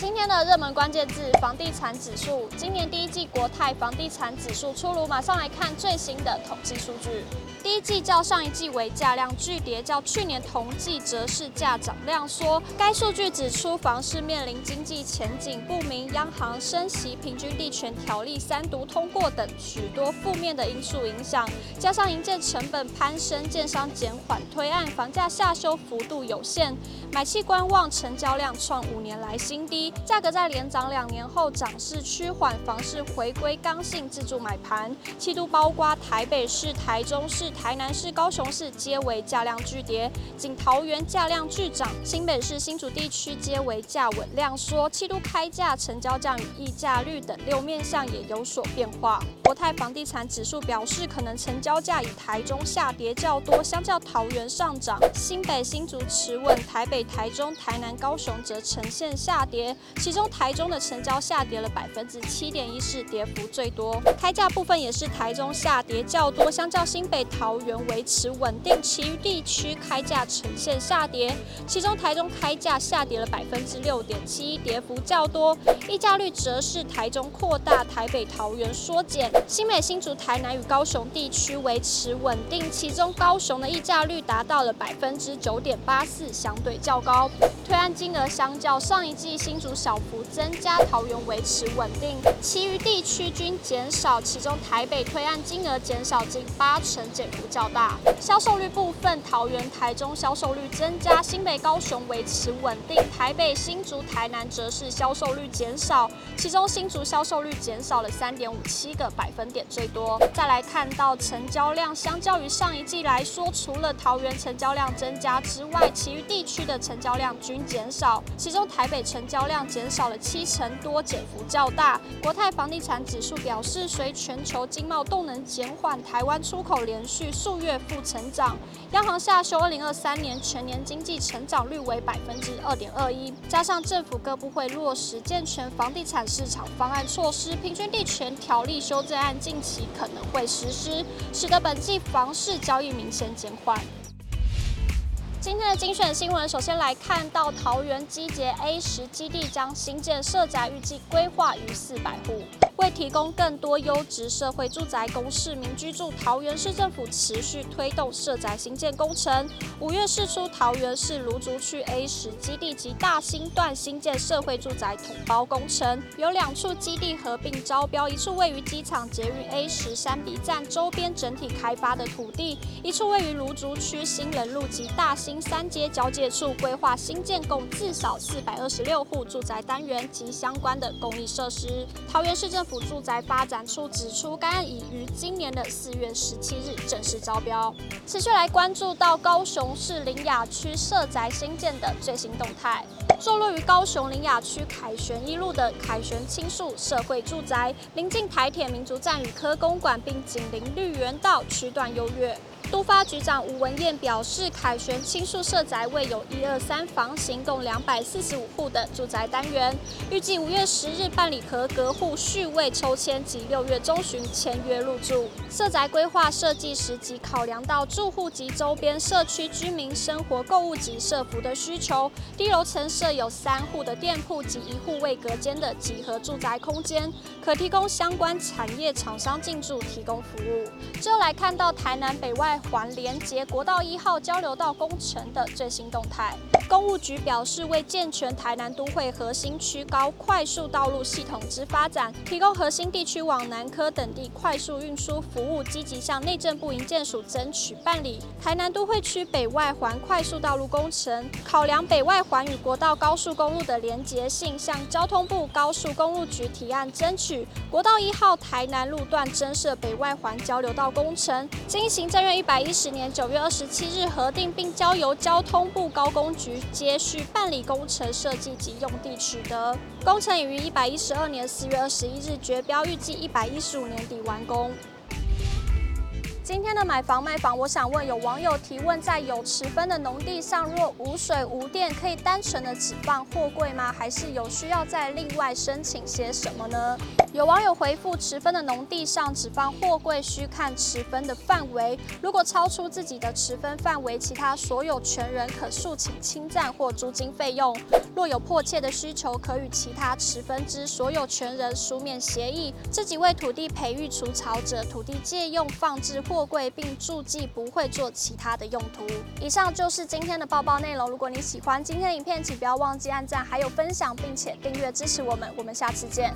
今天的热门关键字：房地产指数。今年第一季国泰房地产指数出炉，马上来看最新的统计数据。第一季较上一季为价量巨跌，较去年同季则是价涨量缩。该数据指出，房市面临经济前景不明、央行升息、平均地权条例三读通过等许多负面的因素影响，加上营建成本攀升、建商减缓推案、房价下修幅度有限，买气观望，成交量创五年来新低。价格在连涨两年后涨势趋缓，房市回归刚性自住买盘，七都包括台北市、台中市。台南市、高雄市皆为价量巨跌，仅桃园价量巨涨，新北市、新竹地区皆为价稳量缩。七都开价、成交价与溢价率等六面向也有所变化。国泰房地产指数表示，可能成交价以台中下跌较多，相较桃园上涨。新北、新竹持稳，台北、台中、台南、高雄则呈现下跌，其中台中的成交下跌了百分之七点一，是跌幅最多。开价部分也是台中下跌较多，相较新北、桃园维持稳定，其余地区开价呈现下跌，其中台中开价下跌了百分之六点七，跌幅较多。溢价率则是台中扩大，台北、桃园缩减，新北、新竹、台南与高雄地区维持稳定，其中高雄的溢价率达到了百分之九点八四，相对较较高。推案金额相较上一季新竹小幅增加，桃园维持稳定，其余地区均减少，其中台北推案金额减少近八成，减幅较大。销售率部分，桃园、台中销售率增加，新北、高雄维持稳定，台北、新竹、台南则是销售率减少，其中新竹销售率减少了三点五七个百分点最多。再来看到成交量，相较于上一季来说，除了桃园成交量增加之外，其余地区的成交量均减少，其中台北成交量减少了七成多，减幅较大。国泰房地产指数表示，随全球经贸动能减缓，台湾出口连续数月负成长，央行下修二零二三年全年经济成长率为百分之二点二一，加上政府各部会落实健全房地产市场方案措施，平均地权条例修正案近期可能会实施，使得本季房市交易明显减缓。今天的精选新闻，首先来看到桃园基捷 A 十基地将新建社宅，预计规划逾四百户。为提供更多优质社会住宅供市民居住，桃园市政府持续推动社宅新建工程。五月释出桃园市芦竹区 A 十基地及大兴段新建社会住宅统包工程，有两处基地合并招标，一处位于机场捷运 A 十三 B 站周边整体开发的土地，一处位于芦竹区兴仁路及大兴三街交界处，规划新建共至少四百二十六户住宅单元及相关的公益设施。桃园市政府。住宅发展处指出，该案已于今年的四月十七日正式招标。持续来关注到高雄市林雅区社宅新建的最新动态。坐落于高雄林雅区凯旋一路的凯旋青树社会住宅，临近台铁民族站与科公馆，并紧邻绿园道，区段优越。都发局长吴文燕表示，凯旋青树社宅位有一二三房型，共两百四十五户的住宅单元，预计五月十日办理合格户续位抽签及六月中旬签约入住。社宅规划设计时即考量到住户及周边社区居民生活、购物及社福的需求。低楼层设有三户的店铺及一户未隔间的集合住宅空间，可提供相关产业厂商进驻提供服务。就来看到台南北外。环连接国道一号交流道工程的最新动态，公务局表示，为健全台南都会核心区高快速道路系统之发展，提供核心地区往南科等地快速运输服务，积极向内政部营建署争取办理台南都会区北外环快速道路工程。考量北外环与国道高速公路的连接性，向交通部高速公路局提案争取国道一号台南路段增设北外环交流道工程。经行政院一百一十年九月二十七日核定，并交由交通部高工局接续办理工程设计及用地取得。工程已于一百一十二年四月二十一日决标，预计一百一十五年底完工。今天的买房卖房，我想问有网友提问，在有持分的农地上，若无水无电，可以单纯的只放货柜吗？还是有需要再另外申请些什么呢？有网友回复，持分的农地上只放货柜，需看持分的范围，如果超出自己的持分范围，其他所有权人可诉请侵占或租金费用。若有迫切的需求，可与其他持分之所有权人书面协议，自己为土地培育除草者，土地借用放置货货柜，并注记不会做其他的用途。以上就是今天的报报内容。如果你喜欢今天的影片，请不要忘记按赞，还有分享，并且订阅支持我们。我们下次见。